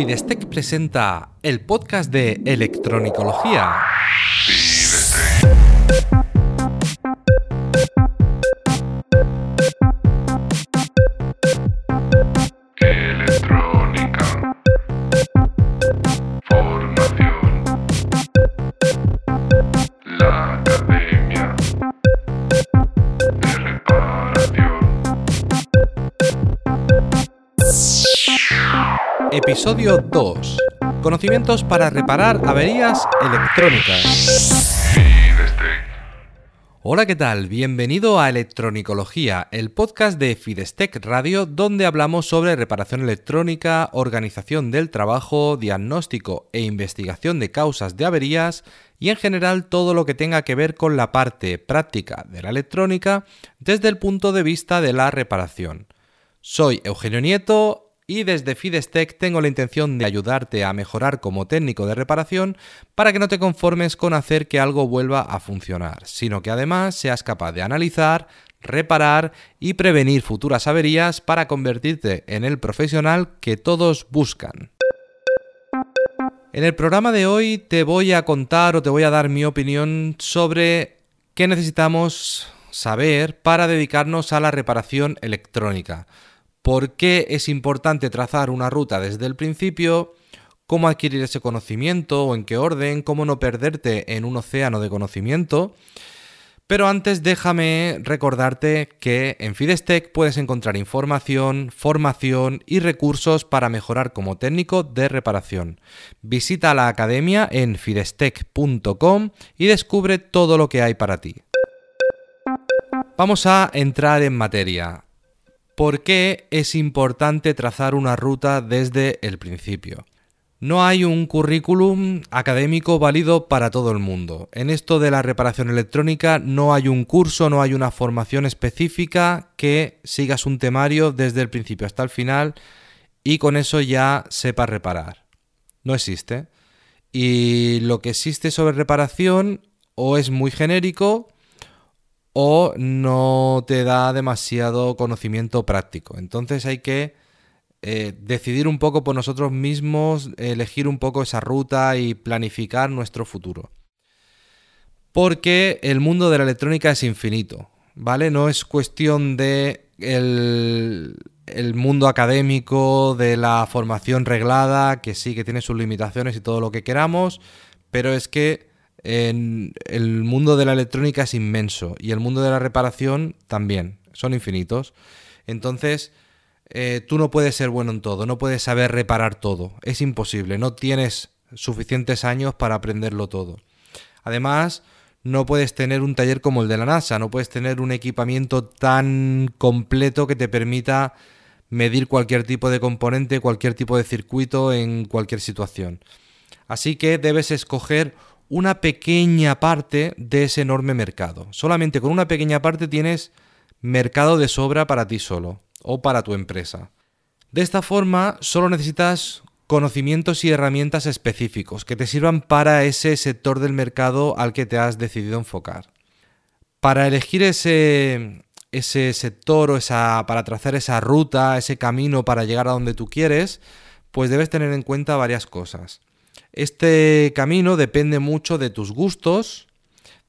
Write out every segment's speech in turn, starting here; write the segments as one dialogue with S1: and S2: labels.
S1: Fidestec presenta el podcast de electronicología. Episodio 2. Conocimientos para reparar averías electrónicas. Hola, ¿qué tal? Bienvenido a Electronicología, el podcast de Fidestec Radio donde hablamos sobre reparación electrónica, organización del trabajo, diagnóstico e investigación de causas de averías y en general todo lo que tenga que ver con la parte práctica de la electrónica desde el punto de vista de la reparación. Soy Eugenio Nieto y desde Fidestec tengo la intención de ayudarte a mejorar como técnico de reparación para que no te conformes con hacer que algo vuelva a funcionar, sino que además seas capaz de analizar, reparar y prevenir futuras averías para convertirte en el profesional que todos buscan. En el programa de hoy te voy a contar o te voy a dar mi opinión sobre qué necesitamos saber para dedicarnos a la reparación electrónica por qué es importante trazar una ruta desde el principio, cómo adquirir ese conocimiento o en qué orden, cómo no perderte en un océano de conocimiento. Pero antes déjame recordarte que en Fidestec puedes encontrar información, formación y recursos para mejorar como técnico de reparación. Visita la academia en fidestec.com y descubre todo lo que hay para ti. Vamos a entrar en materia. ¿Por qué es importante trazar una ruta desde el principio? No hay un currículum académico válido para todo el mundo. En esto de la reparación electrónica no hay un curso, no hay una formación específica que sigas un temario desde el principio hasta el final y con eso ya sepas reparar. No existe. Y lo que existe sobre reparación o es muy genérico o no te da demasiado conocimiento práctico. Entonces hay que eh, decidir un poco por nosotros mismos, elegir un poco esa ruta y planificar nuestro futuro. Porque el mundo de la electrónica es infinito, ¿vale? No es cuestión de el, el mundo académico, de la formación reglada, que sí que tiene sus limitaciones y todo lo que queramos, pero es que el mundo de la electrónica es inmenso y el mundo de la reparación también, son infinitos. Entonces, eh, tú no puedes ser bueno en todo, no puedes saber reparar todo, es imposible, no tienes suficientes años para aprenderlo todo. Además, no puedes tener un taller como el de la NASA, no puedes tener un equipamiento tan completo que te permita medir cualquier tipo de componente, cualquier tipo de circuito en cualquier situación. Así que debes escoger una pequeña parte de ese enorme mercado. Solamente con una pequeña parte tienes mercado de sobra para ti solo o para tu empresa. De esta forma, solo necesitas conocimientos y herramientas específicos que te sirvan para ese sector del mercado al que te has decidido enfocar. Para elegir ese, ese sector o esa, para trazar esa ruta, ese camino para llegar a donde tú quieres, pues debes tener en cuenta varias cosas. Este camino depende mucho de tus gustos,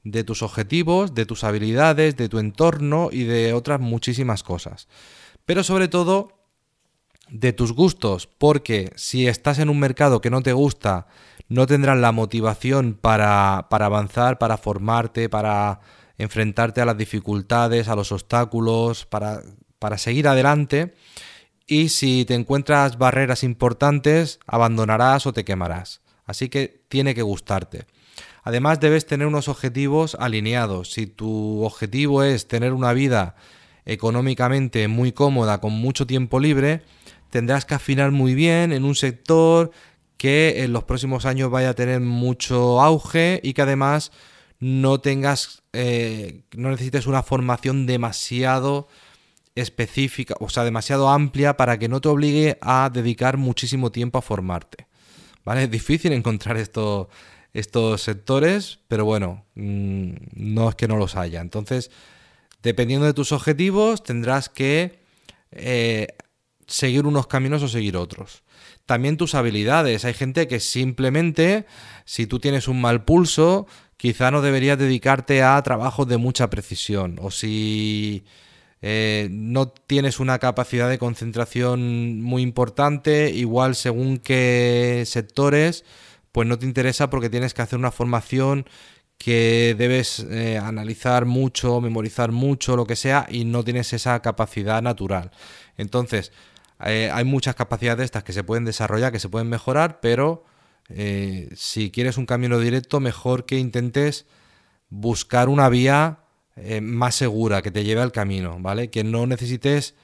S1: de tus objetivos, de tus habilidades, de tu entorno y de otras muchísimas cosas. Pero sobre todo de tus gustos, porque si estás en un mercado que no te gusta, no tendrás la motivación para, avanzar, para formarte, para enfrentarte a las dificultades, a los obstáculos, para, para seguir adelante. Y si te encuentras barreras importantes, abandonarás o te quemarás. Así que tiene que gustarte. Además debes tener unos objetivos alineados. Si tu objetivo es tener una vida económicamente muy cómoda, con mucho tiempo libre, tendrás que afinar muy bien en un sector que en los próximos años vaya a tener mucho auge y que además no tengas, eh, no necesites una formación demasiado específica, o sea, demasiado amplia para que no te obligue a dedicar muchísimo tiempo a formarte. ¿Vale? Es difícil encontrar estos sectores, pero bueno, mm, no es que no los haya. Entonces, dependiendo de tus objetivos, tendrás que eh, seguir unos caminos o seguir otros. También tus habilidades. Hay gente que simplemente, si tú tienes un mal pulso, quizá no deberías dedicarte a trabajos de mucha precisión. O si eh, no tienes una capacidad de concentración muy importante, igual según qué sectores, pues no te interesa porque tienes que hacer una formación que debes eh, analizar mucho, memorizar mucho, lo que sea, y no tienes esa capacidad natural. Entonces, eh, hay muchas capacidades estas que se pueden desarrollar, que se pueden mejorar, pero si quieres un camino directo, mejor que intentes buscar una vía eh, más segura, que te lleve al camino, ¿vale? Que no necesites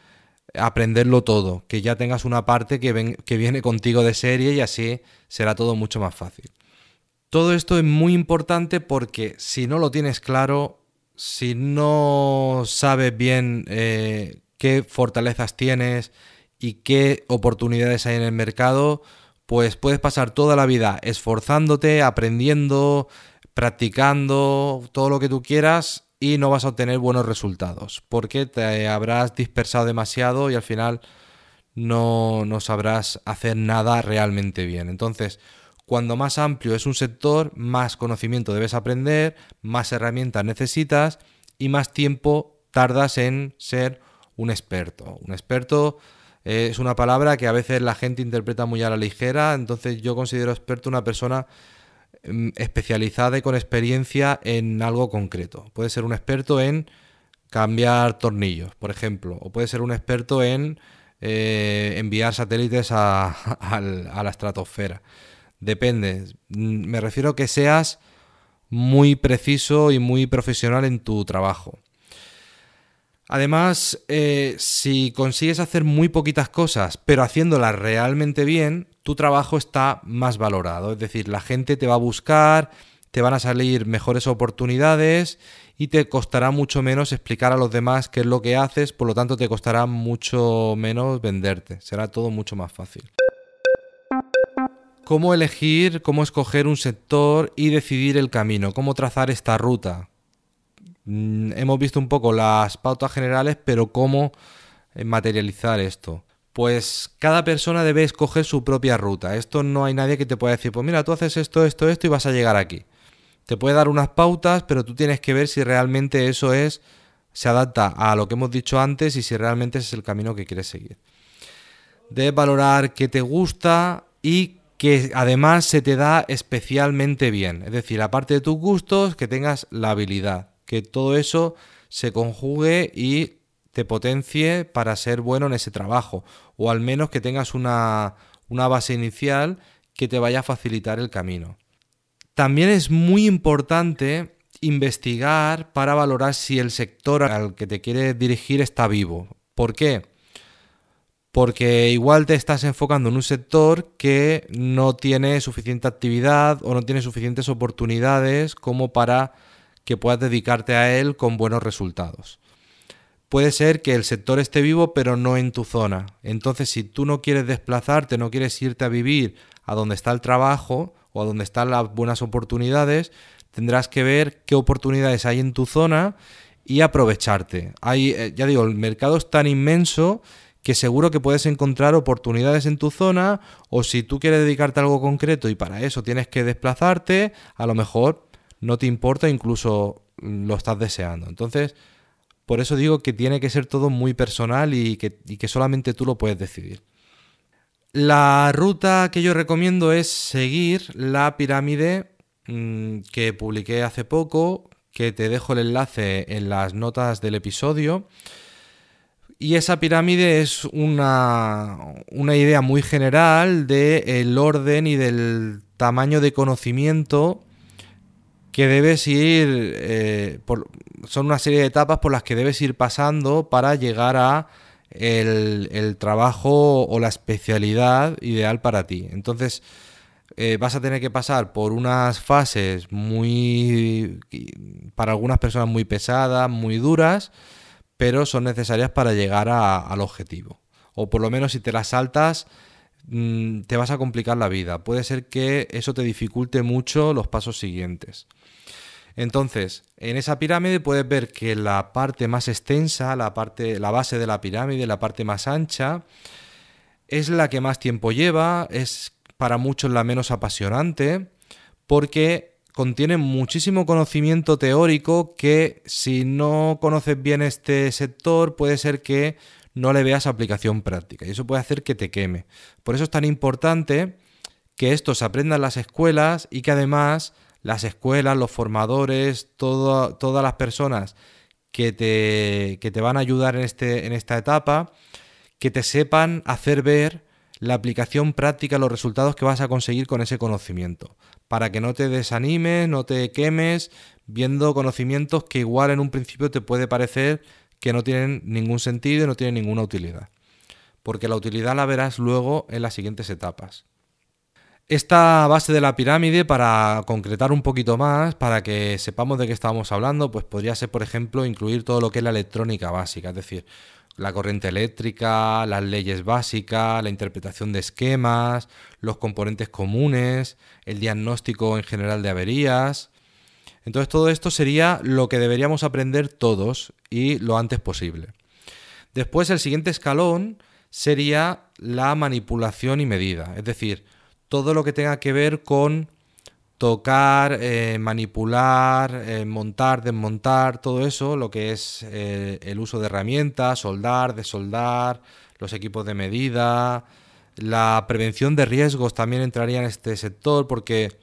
S1: aprenderlo todo, que ya tengas una parte que, que viene contigo de serie y así será todo mucho más fácil. Todo esto es muy importante porque si no lo tienes claro, si no sabes bien eh, qué fortalezas tienes y qué oportunidades hay en el mercado, pues puedes pasar toda la vida esforzándote, aprendiendo, practicando, todo lo que tú quieras y no vas a obtener buenos resultados porque te habrás dispersado demasiado y al final no, no sabrás hacer nada realmente bien. Entonces, cuando más amplio es un sector, más conocimiento debes aprender, más herramientas necesitas y más tiempo tardas en ser un experto. Un experto eh, es una palabra que a veces la gente interpreta muy a la ligera, entonces yo considero experto una persona especializada y con experiencia en algo concreto. Puede ser un experto en cambiar tornillos, por ejemplo, o puede ser un experto en eh, enviar satélites a, a, la estratosfera. Depende. Mm, me refiero a que seas muy preciso y muy profesional en tu trabajo. Además, eh, si consigues hacer muy poquitas cosas, pero haciéndolas realmente bien, tu trabajo está más valorado. Es decir, la gente te va a buscar, te van a salir mejores oportunidades y te costará mucho menos explicar a los demás qué es lo que haces, por lo tanto te costará mucho menos venderte. Será todo mucho más fácil. ¿Cómo elegir, cómo escoger un sector y decidir el camino? ¿Cómo trazar esta ruta? Mm, hemos visto un poco las pautas generales, pero cómo eh, materializar esto. Pues cada persona debe escoger su propia ruta. Esto no hay nadie que te pueda decir, pues mira, tú haces esto, esto, esto y vas a llegar aquí. Te puede dar unas pautas, pero tú tienes que ver si realmente eso es se adapta a lo que hemos dicho antes y si realmente es el camino que quieres seguir. Debes valorar qué te gusta y que además se te da especialmente bien. Es decir, aparte de tus gustos, que tengas la habilidad que todo eso se conjugue y te potencie para ser bueno en ese trabajo, o al menos que tengas una, una base inicial que te vaya a facilitar el camino. También es muy importante investigar para valorar si el sector al que te quieres dirigir está vivo. ¿Por qué? Porque igual te estás enfocando en un sector que no tiene suficiente actividad o no tiene suficientes oportunidades como para que puedas dedicarte a él con buenos resultados. Puede ser que el sector esté vivo pero no en tu zona. Entonces si tú no quieres desplazarte, no quieres irte a vivir a donde está el trabajo o a donde están las buenas oportunidades, tendrás que ver qué oportunidades hay en tu zona y aprovecharte. Hay, eh, ya digo, el mercado es tan inmenso que seguro que puedes encontrar oportunidades en tu zona o si tú quieres dedicarte a algo concreto y para eso tienes que desplazarte, a lo mejor no te importa, incluso lo estás deseando. Entonces, por eso digo que tiene que ser todo muy personal y que, solamente tú lo puedes decidir. La ruta que yo recomiendo es seguir la pirámide mm, que publiqué hace poco, que te dejo el enlace en las notas del episodio. Y esa pirámide es una, una idea muy general del orden y del tamaño de conocimiento que debes ir, eh, son una serie de etapas por las que debes ir pasando para llegar a el, trabajo o la especialidad ideal para ti. Entonces, eh, vas a tener que pasar por unas fases muy, para algunas personas muy pesadas, muy duras, pero son necesarias para llegar al objetivo. O por lo menos si te las saltas, mm, te vas a complicar la vida. Puede ser que eso te dificulte mucho los pasos siguientes. Entonces, en esa pirámide puedes ver que la parte más extensa, la parte, la base de la pirámide, la parte más ancha, es la que más tiempo lleva, es para muchos la menos apasionante, porque contiene muchísimo conocimiento teórico que si no conoces bien este sector puede ser que no le veas aplicación práctica y eso puede hacer que te queme. Por eso es tan importante que esto se aprenda en las escuelas y que además las escuelas, los formadores, todas las personas que te, que te van a ayudar en, este, en esta etapa, que te sepan hacer ver la aplicación práctica, los resultados que vas a conseguir con ese conocimiento, para que no te desanimes, no te quemes viendo conocimientos que igual en un principio te puede parecer que no tienen ningún sentido y no tienen ninguna utilidad, porque la utilidad la verás luego en las siguientes etapas. Esta base de la pirámide, para concretar un poquito más, para que sepamos de qué estamos hablando, pues podría ser, por ejemplo, incluir todo lo que es la electrónica básica, es decir, la corriente eléctrica, las leyes básicas, la interpretación de esquemas, los componentes comunes, el diagnóstico en general de averías. Entonces todo esto sería lo que deberíamos aprender todos y lo antes posible. Después el siguiente escalón sería la manipulación y medida, es decir, todo lo que tenga que ver con tocar, eh, manipular, eh, montar, desmontar, todo eso, lo que es eh, el uso de herramientas, soldar, desoldar, los equipos de medida, la prevención de riesgos también entraría en este sector porque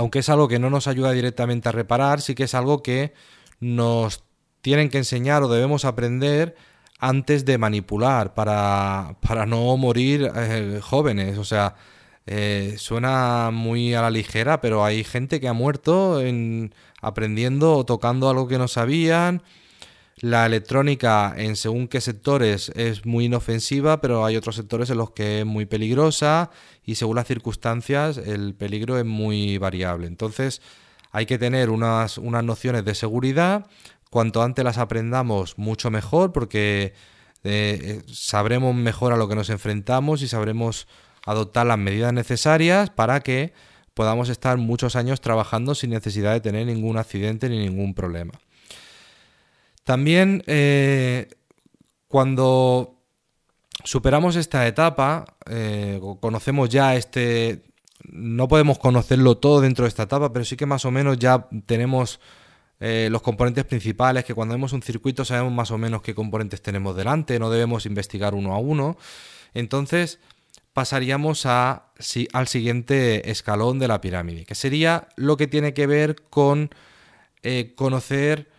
S1: aunque es algo que no nos ayuda directamente a reparar, sí que es algo que nos tienen que enseñar o debemos aprender antes de manipular para, para no morir jóvenes. O sea, eh, suena muy a la ligera, pero hay gente que ha muerto en, aprendiendo o tocando algo que no sabían. La electrónica en según qué sectores es muy inofensiva, pero hay otros sectores en los que es muy peligrosa y según las circunstancias el peligro es muy variable. Entonces hay que tener unas, nociones de seguridad. Cuanto antes las aprendamos, mucho mejor, porque eh, sabremos mejor a lo que nos enfrentamos y sabremos adoptar las medidas necesarias para que podamos estar muchos años trabajando sin necesidad de tener ningún accidente ni ningún problema. También eh, cuando superamos esta etapa, eh, conocemos ya este... No podemos conocerlo todo dentro de esta etapa, pero sí que más o menos ya tenemos eh, los componentes principales, que cuando vemos un circuito sabemos más o menos qué componentes tenemos delante, no debemos investigar uno a uno. Entonces, pasaríamos a, al siguiente escalón de la pirámide, que sería lo que tiene que ver con conocer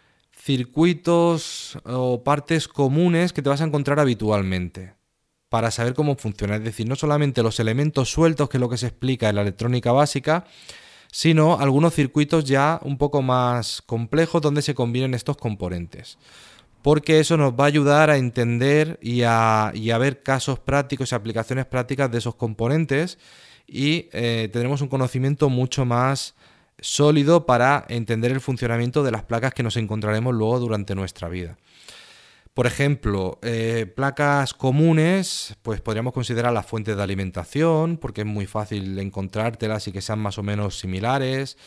S1: circuitos o partes comunes que te vas a encontrar habitualmente para saber cómo funciona. Es decir, no solamente los elementos sueltos, que es lo que se explica en la electrónica básica, sino algunos circuitos ya un poco más complejos donde se combinen estos componentes porque eso nos va a ayudar a entender y a, ver casos prácticos y aplicaciones prácticas de esos componentes y eh, tendremos un conocimiento mucho más sólido para entender el funcionamiento de las placas que nos encontraremos luego durante nuestra vida. Por ejemplo, eh, placas comunes, pues podríamos considerar las fuentes de alimentación, porque es muy fácil encontrártelas y que sean más o menos similares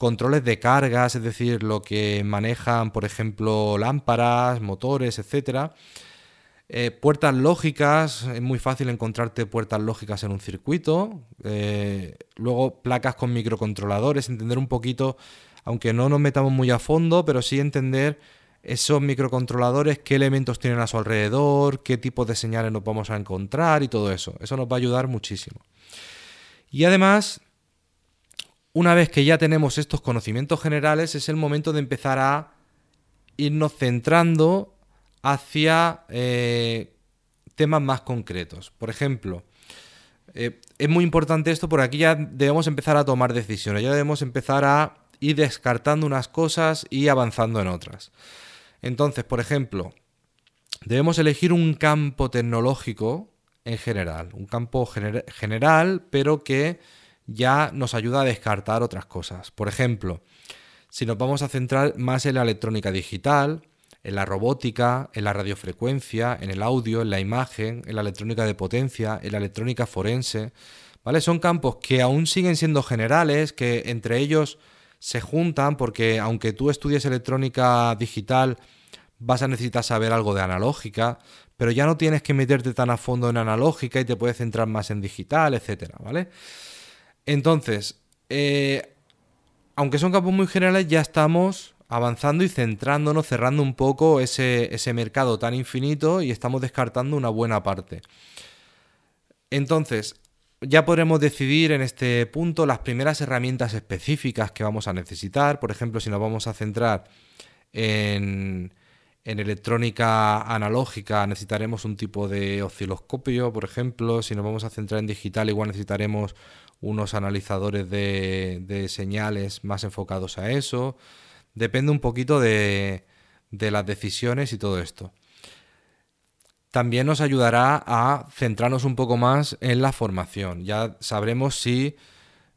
S1: controles de cargas, es decir, lo que manejan, por ejemplo, lámparas, motores, etcétera. Eh, puertas lógicas, es muy fácil encontrarte puertas lógicas en un circuito. Eh, luego placas con microcontroladores, entender un poquito, aunque no nos metamos muy a fondo, pero sí entender esos microcontroladores, qué elementos tienen a su alrededor, qué tipos de señales nos vamos a encontrar y todo eso. Eso nos va a ayudar muchísimo. Y además, una vez que ya tenemos estos conocimientos generales, es el momento de empezar a irnos centrando hacia eh, temas más concretos. Por ejemplo, eh, es muy importante esto porque aquí ya debemos empezar a tomar decisiones, ya debemos empezar a ir descartando unas cosas y avanzando en otras. Entonces, por ejemplo, debemos elegir un campo tecnológico en general, un campo general, pero que ya nos ayuda a descartar otras cosas. Por ejemplo, si nos vamos a centrar más en la electrónica digital, en la robótica, en la radiofrecuencia, en el audio, en la imagen, en la electrónica de potencia, en la electrónica forense, ¿vale? Son campos que aún siguen siendo generales, que entre ellos se juntan porque aunque tú estudies electrónica digital, vas a necesitar saber algo de analógica, pero ya no tienes que meterte tan a fondo en analógica y te puedes centrar más en digital, etcétera, ¿vale? Entonces, eh, aunque son campos muy generales, ya estamos avanzando y centrándonos, cerrando un poco ese, ese mercado tan infinito y estamos descartando una buena parte. Entonces, ya podremos decidir en este punto las primeras herramientas específicas que vamos a necesitar. Por ejemplo, si nos vamos a centrar en, en electrónica analógica necesitaremos un tipo de osciloscopio, por ejemplo. Si nos vamos a centrar en digital, igual necesitaremos unos analizadores de, de señales más enfocados a eso. Depende un poquito de, las decisiones y todo esto. También nos ayudará a centrarnos un poco más en la formación. Ya sabremos si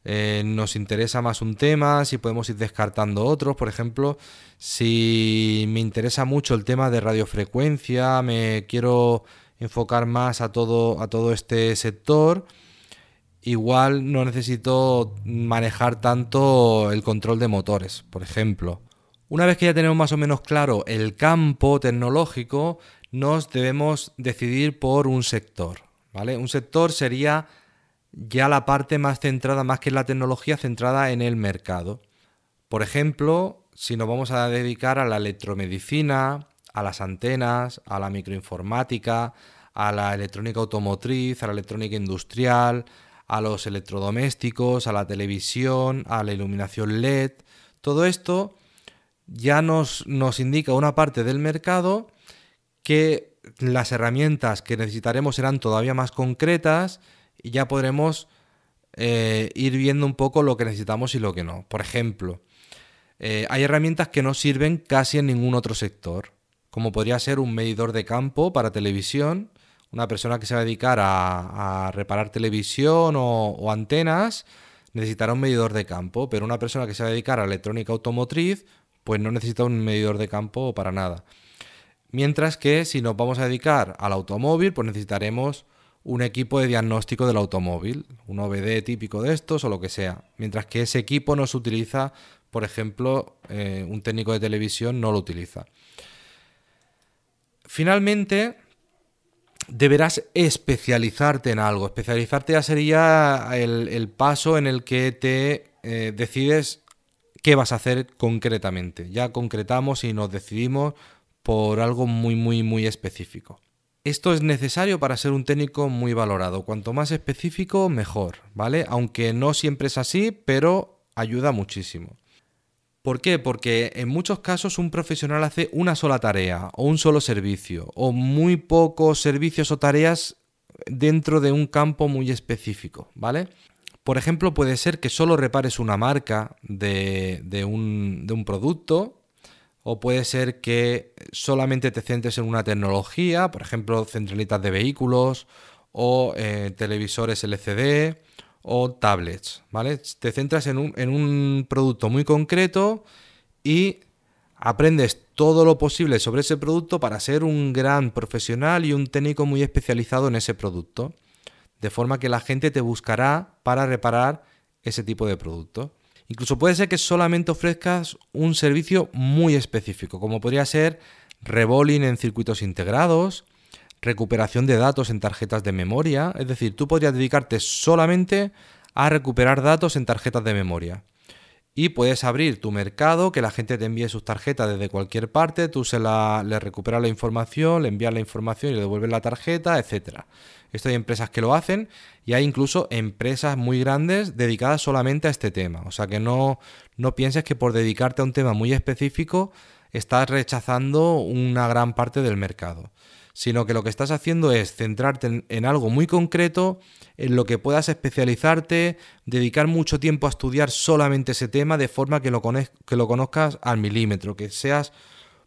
S1: eh, nos interesa más un tema, si podemos ir descartando otros. Por ejemplo, si me interesa mucho el tema de radiofrecuencia, me quiero enfocar más a todo, a todo este sector, igual no necesito manejar tanto el control de motores, por ejemplo. Una vez que ya tenemos más o menos claro el campo tecnológico, nos debemos decidir por un sector, ¿vale? Un sector sería ya la parte más centrada, más que en la tecnología, centrada en el mercado. Por ejemplo, si nos vamos a dedicar a la electromedicina, a las antenas, a la microinformática, a la electrónica automotriz, a la electrónica industrial, a los electrodomésticos, a la televisión, a la iluminación LED, todo esto ya nos, nos indica una parte del mercado que las herramientas que necesitaremos serán todavía más concretas y ya podremos eh, ir viendo un poco lo que necesitamos y lo que no. Por ejemplo, eh, hay herramientas que no sirven casi en ningún otro sector, como podría ser un medidor de campo para televisión. Una persona que se va a dedicar a, reparar televisión o, antenas necesitará un medidor de campo, pero una persona que se va a dedicar a electrónica automotriz, pues no necesita un medidor de campo para nada. Mientras que si nos vamos a dedicar al automóvil, pues necesitaremos un equipo de diagnóstico del automóvil, un OBD típico de estos o lo que sea. Mientras que ese equipo no se utiliza, por ejemplo, eh, un técnico de televisión no lo utiliza. Finalmente, deberás especializarte en algo. Especializarte ya sería el, paso en el que te eh, decides qué vas a hacer concretamente. Ya concretamos y nos decidimos por algo muy, muy, muy específico. Esto es necesario para ser un técnico muy valorado. Cuanto más específico, mejor, ¿vale? Aunque no siempre es así, pero ayuda muchísimo. ¿Por qué? Porque en muchos casos un profesional hace una sola tarea o un solo servicio o muy pocos servicios o tareas dentro de un campo muy específico, ¿vale? Por ejemplo, puede ser que solo repares una marca de, un producto o puede ser que solamente te centres en una tecnología, por ejemplo, centralitas de vehículos o eh, televisores LCD o tablets, ¿vale? Te centras en un, en un producto muy concreto y aprendes todo lo posible sobre ese producto para ser un gran profesional y un técnico muy especializado en ese producto. De forma que la gente te buscará para reparar ese tipo de producto. Incluso puede ser que solamente ofrezcas un servicio muy específico, como podría ser rebolling en circuitos integrados, recuperación de datos en tarjetas de memoria, es decir, tú podrías dedicarte solamente a recuperar datos en tarjetas de memoria. Y puedes abrir tu mercado, que la gente te envíe sus tarjetas desde cualquier parte, tú se la, le recuperas la información, le envías la información y le devuelves la tarjeta, etc. Esto hay empresas que lo hacen y hay incluso empresas muy grandes dedicadas solamente a este tema. O sea que no, no pienses que por dedicarte a un tema muy específico estás rechazando una gran parte del mercado, sino que lo que estás haciendo es centrarte en, algo muy concreto, en lo que puedas especializarte, dedicar mucho tiempo a estudiar solamente ese tema de forma que lo, que lo conozcas al milímetro, que seas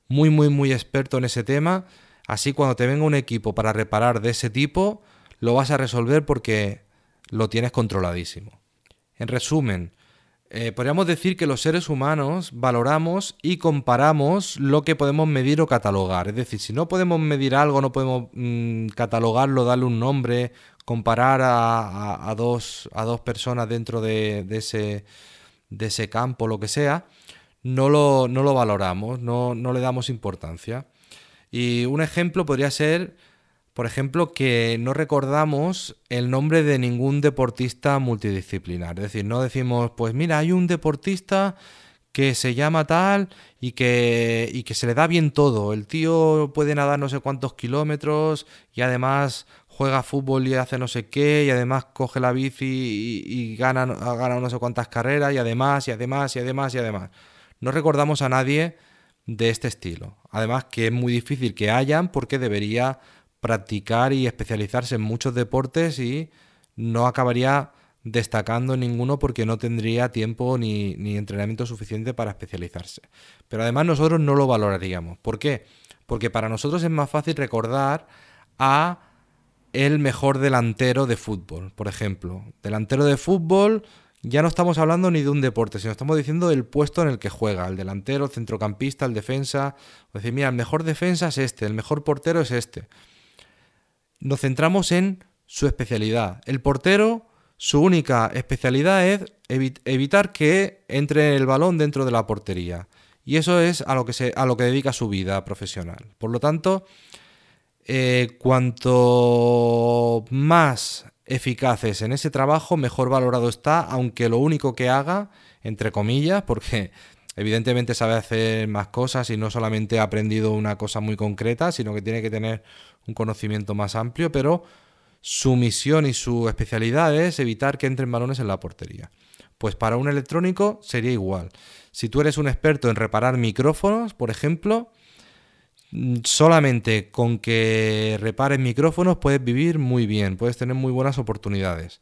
S1: muy, muy, muy experto en ese tema. Así cuando te venga un equipo para reparar de ese tipo, lo vas a resolver porque lo tienes controladísimo. En resumen, eh, podríamos decir que los seres humanos valoramos y comparamos lo que podemos medir o catalogar. Es decir, si no podemos medir algo, no podemos mm, catalogarlo, darle un nombre, comparar a, dos, a dos, personas dentro de, ese, de, ese, campo, lo que sea, no lo, no lo valoramos, no, no le damos importancia. Y un ejemplo podría ser, por ejemplo, que no recordamos el nombre de ningún deportista multidisciplinar. Es decir, no decimos, pues mira, hay un deportista que se llama tal y que, y que se le da bien todo. El tío puede nadar no sé cuántos kilómetros y además juega fútbol y hace no sé qué y además coge la bici y, gana, ha ganado no sé cuántas carreras y además y además y además y además. No recordamos a nadie de este estilo. Además que es muy difícil que hayan porque debería practicar y especializarse en muchos deportes y no acabaría destacando en ninguno porque no tendría tiempo ni, ni entrenamiento suficiente para especializarse. Pero además nosotros no lo valoraríamos. ¿Por qué? Porque para nosotros es más fácil recordar a el mejor delantero de fútbol, por ejemplo. Delantero de fútbol, ya no estamos hablando ni de un deporte, sino estamos diciendo el puesto en el que juega, el delantero, el centrocampista, el defensa. O decir, mira, el mejor defensa es este, el mejor portero es este. Nos centramos en su especialidad. El portero, su única especialidad es evi- evitar que entre el balón dentro de la portería. Y eso es a lo que, se, a lo que dedica su vida profesional. Por lo tanto, eh, cuanto más eficaces en ese trabajo, mejor valorado está, aunque lo único que haga, entre comillas, porque evidentemente sabe hacer más cosas y no solamente ha aprendido una cosa muy concreta, sino que tiene que tener un conocimiento más amplio, pero su misión y su especialidad es evitar que entren balones en la portería. Pues para un electrónico sería igual. Si tú eres un experto en reparar micrófonos, por ejemplo, mm, solamente con que repares micrófonos puedes vivir muy bien, puedes tener muy buenas oportunidades.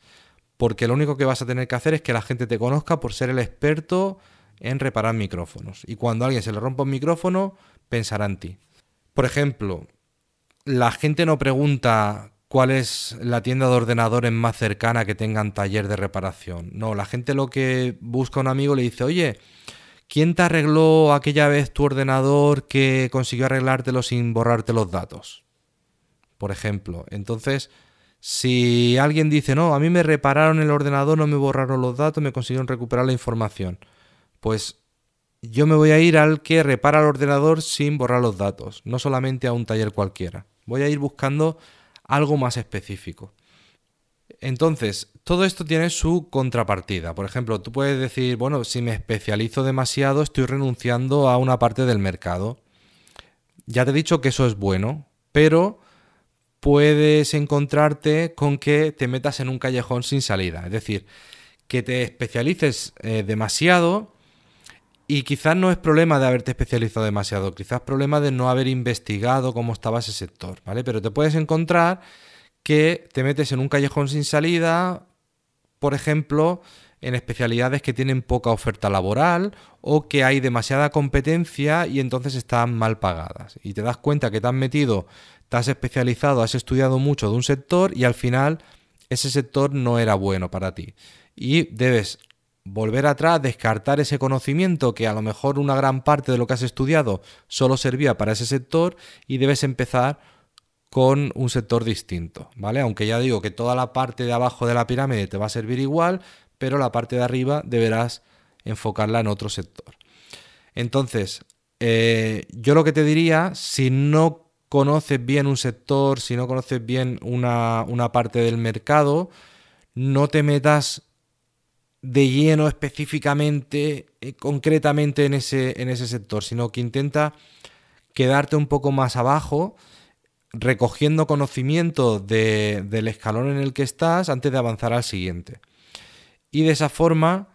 S1: Porque lo único que vas a tener que hacer es que la gente te conozca por ser el experto en reparar micrófonos. Y cuando a alguien se le rompa un micrófono, pensará en ti. Por ejemplo, la gente no pregunta cuál es la tienda de ordenadores más cercana que tengan taller de reparación. No, la gente lo que busca a un amigo le dice, oye, ¿quién te arregló aquella vez tu ordenador que consiguió arreglártelo sin borrarte los datos? Por ejemplo. Entonces, si alguien dice, no, a mí me repararon el ordenador, no me borraron los datos, me consiguieron recuperar la información, pues yo me voy a ir al que repara el ordenador sin borrar los datos, no solamente a un taller cualquiera. Voy a ir buscando algo más específico. Entonces, todo esto tiene su contrapartida. Por ejemplo, tú puedes decir, bueno, si me especializo demasiado, estoy renunciando a una parte del mercado. Ya te he dicho que eso es bueno, pero puedes encontrarte con que te metas en un callejón sin salida. Es decir, que te especialices eh, demasiado y quizás no es problema de haberte especializado demasiado, quizás problema de no haber investigado cómo estaba ese sector, ¿vale? Pero te puedes encontrar que te metes en un callejón sin salida, por ejemplo, en especialidades que tienen poca oferta laboral o que hay demasiada competencia y entonces están mal pagadas. Y te das cuenta que te has metido, te has especializado, has estudiado mucho de un sector y al final ese sector no era bueno para ti. Y debes volver atrás, descartar ese conocimiento que a lo mejor una gran parte de lo que has estudiado solo servía para ese sector y debes empezar con un sector distinto, ¿vale? Aunque ya digo que toda la parte de abajo de la pirámide te va a servir igual, pero la parte de arriba deberás enfocarla en otro sector. Entonces, eh, yo lo que te diría, si no conoces bien un sector, si no conoces bien una, una parte del mercado, no te metas de lleno específicamente, eh, concretamente en ese, en ese sector, sino que intenta quedarte un poco más abajo, recogiendo conocimiento de, del escalón en el que estás antes de avanzar al siguiente. Y de esa forma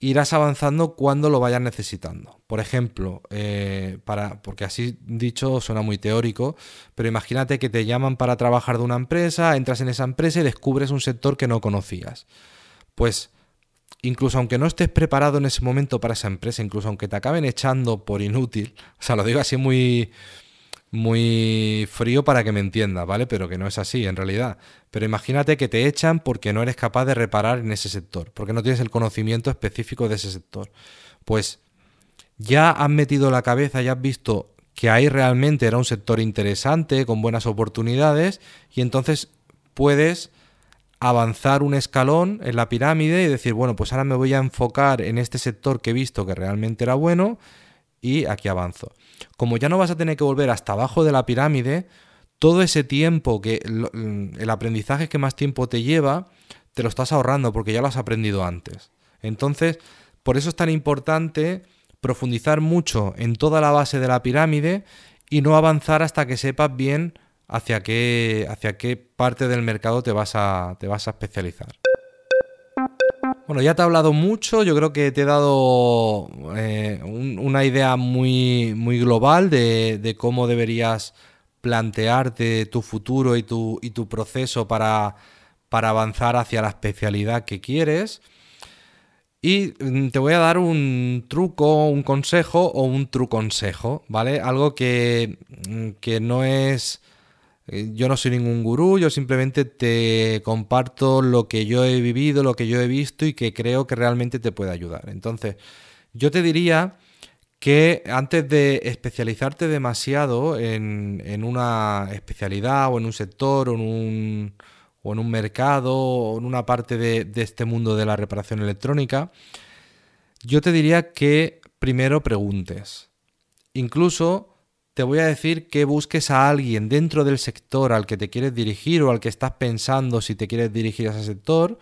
S1: irás avanzando cuando lo vayas necesitando. Por ejemplo, eh, para, porque así dicho suena muy teórico, pero imagínate que te llaman para trabajar de una empresa, entras en esa empresa y descubres un sector que no conocías. Pues incluso aunque no estés preparado en ese momento para esa empresa, incluso aunque te acaben echando por inútil, o sea, lo digo así muy muy frío para que me entiendas, ¿vale? Pero que no es así en realidad. Pero imagínate que te echan porque no eres capaz de reparar en ese sector, porque no tienes el conocimiento específico de ese sector. Pues ya has metido la cabeza, ya has visto que ahí realmente era un sector interesante, con buenas oportunidades, y entonces puedes avanzar un escalón en la pirámide y decir, bueno, pues ahora me voy a enfocar en este sector que he visto que realmente era bueno y aquí avanzo. como ya no vas a tener que volver hasta abajo de la pirámide, todo ese tiempo que el aprendizaje que más tiempo te lleva, te lo estás ahorrando porque ya lo has aprendido antes. Entonces, por eso es tan importante profundizar mucho en toda la base de la pirámide y no avanzar hasta que sepas bien hacia qué, hacia qué parte del mercado te vas a, te vas a especializar. Bueno, ya te he hablado mucho, yo creo que te he dado eh, una idea muy, muy global de, cómo deberías plantearte tu futuro y tu, y tu proceso para, para avanzar hacia la especialidad que quieres. Y mm, te voy a dar un truco, un consejo o un truconsejo, ¿vale? Algo que, mm, que no es yo no soy ningún gurú, yo simplemente te comparto lo que yo he vivido, lo que yo he visto y que creo que realmente te puede ayudar. Entonces, yo te diría que antes de especializarte demasiado en, una especialidad o en un sector o en un, o en un mercado o en una parte de, de este mundo de la reparación electrónica, yo te diría que primero preguntes. Incluso te voy a decir que busques a alguien dentro del sector al que te quieres dirigir o al que estás pensando si te quieres dirigir a ese sector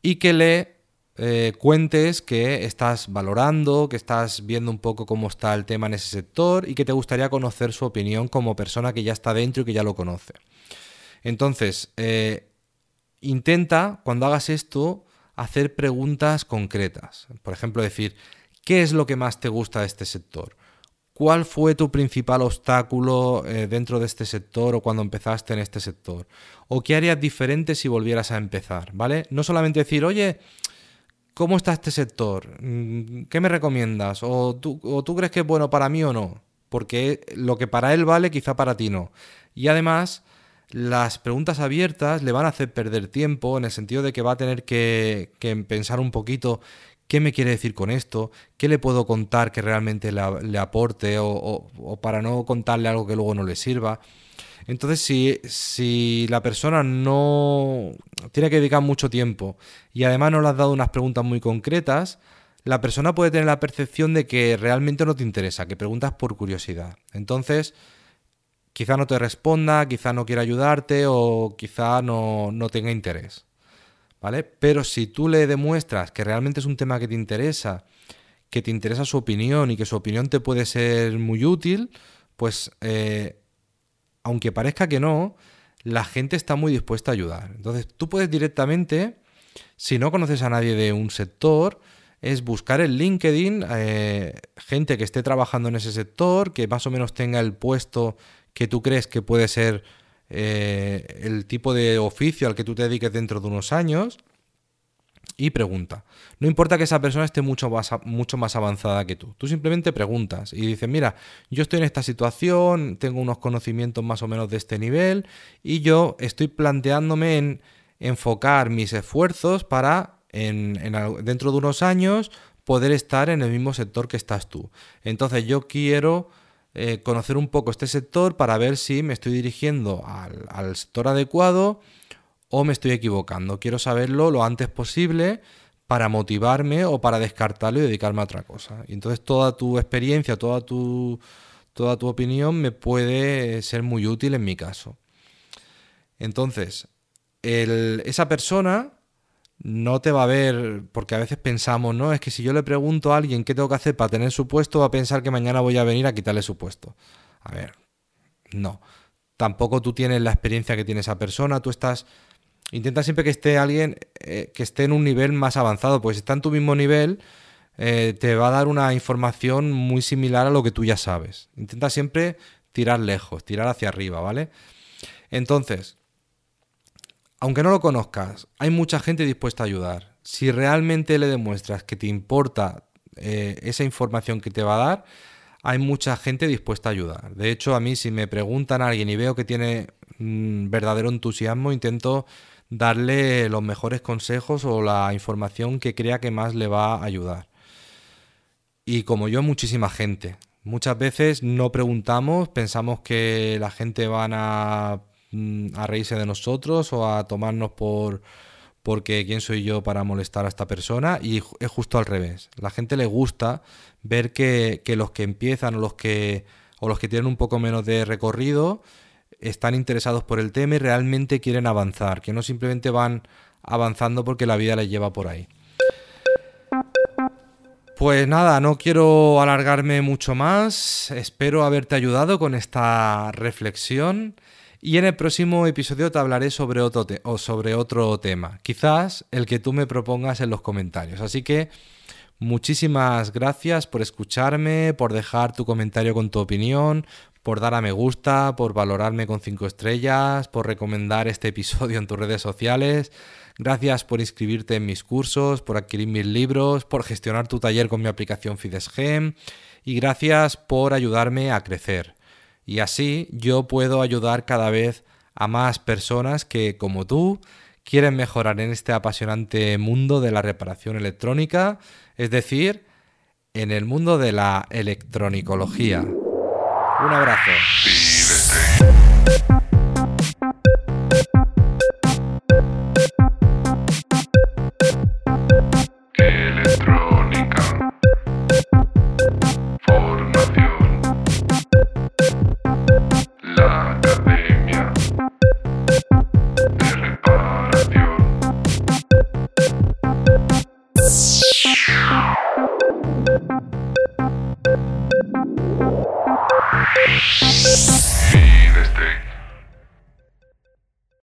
S1: y que le eh, cuentes que estás valorando, que estás viendo un poco cómo está el tema en ese sector y que te gustaría conocer su opinión como persona que ya está dentro y que ya lo conoce. Entonces, eh, intenta, cuando hagas esto, hacer preguntas concretas. Por ejemplo, decir, ¿qué es lo que más te gusta de este sector? ¿Cuál fue tu principal obstáculo eh, dentro de este sector o cuando empezaste en este sector? ¿O qué harías diferente si volvieras a empezar? ¿Vale? No solamente decir, oye, ¿cómo está este sector? Mm, ¿Qué me recomiendas? ¿O tú, o tú crees que es bueno para mí o no? Porque lo que para él vale, quizá para ti no. Y además, las preguntas abiertas le van a hacer perder tiempo en el sentido de que va a tener que, que pensar un poquito qué me quiere decir con esto, qué le puedo contar que realmente le, aporte o, para no contarle algo que luego no le sirva. Entonces, si, si, la persona no tiene que dedicar mucho tiempo y además no le has dado unas preguntas muy concretas, la persona puede tener la percepción de que realmente no te interesa, que preguntas por curiosidad. Entonces, quizá no te responda, quizá no quiera ayudarte o quizá no, no tenga interés. Pero si tú le demuestras que realmente es un tema que te interesa, que te interesa su opinión y que su opinión te puede ser muy útil, pues eh, aunque parezca que no, la gente está muy dispuesta a ayudar. Entonces tú puedes directamente, si no conoces a nadie de un sector, es buscar en LinkedIn eh, gente que esté trabajando en ese sector, que más o menos tenga el puesto que tú crees que puede ser eh, el tipo de oficio al que tú te dediques dentro de unos años y pregunta. No importa que esa persona esté mucho más, mucho más avanzada que tú. Tú simplemente preguntas y dices, mira, yo estoy en esta situación, tengo unos conocimientos más o menos de este nivel y yo estoy planteándome en enfocar mis esfuerzos para en, dentro de unos años poder estar en el mismo sector que estás tú. Entonces yo quiero eh, conocer un poco este sector para ver si me estoy dirigiendo al, sector adecuado o me estoy equivocando. Quiero saberlo lo antes posible para motivarme o para descartarlo y dedicarme a otra cosa. Y entonces toda tu experiencia, toda tu, toda tu opinión me puede ser muy útil en mi caso. Entonces, esa persona no te va a ver, porque a veces pensamos, no, es que si yo le pregunto a alguien qué tengo que hacer para tener su puesto, va a pensar que mañana voy a venir a quitarle su puesto. A ver, no. Tampoco tú tienes la experiencia que tiene esa persona, tú estás... Intenta siempre que esté alguien eh, que esté en un nivel más avanzado, pues si está en tu mismo nivel, eh, te va a dar una información muy similar a lo que tú ya sabes. Intenta siempre tirar lejos, tirar hacia arriba, ¿vale? Entonces, aunque no lo conozcas, hay mucha gente dispuesta a ayudar. Si realmente le demuestras que te importa eh, esa información que te va a dar, hay mucha gente dispuesta a ayudar. De hecho, a mí si me preguntan a alguien y veo que tiene mm, verdadero entusiasmo, intento darle los mejores consejos o la información que crea que más le va a ayudar. Y como yo, muchísima gente. Muchas veces no preguntamos, pensamos que la gente van a a reírse de nosotros o a tomarnos por, porque quién soy yo para molestar a esta persona y es justo al revés. La gente le gusta ver que, que los que empiezan o los que, o los que tienen un poco menos de recorrido están interesados por el tema y realmente quieren avanzar, que no simplemente van avanzando porque la vida les lleva por ahí. Pues nada, no quiero alargarme mucho más. Espero haberte ayudado con esta reflexión. Y en el próximo episodio te hablaré sobre otro, te- o sobre otro tema. Quizás el que tú me propongas en los comentarios. Así que muchísimas gracias por escucharme, por dejar tu comentario con tu opinión, por dar a me gusta, por valorarme con 5 estrellas, por recomendar este episodio en tus redes sociales. Gracias por inscribirte en mis cursos, por adquirir mis libros, por gestionar tu taller con mi aplicación Fidesgem y gracias por ayudarme a crecer. Y así yo puedo ayudar cada vez a más personas que, como tú, quieren mejorar en este apasionante mundo de la reparación electrónica, es decir, en el mundo de la electronicología. Un abrazo.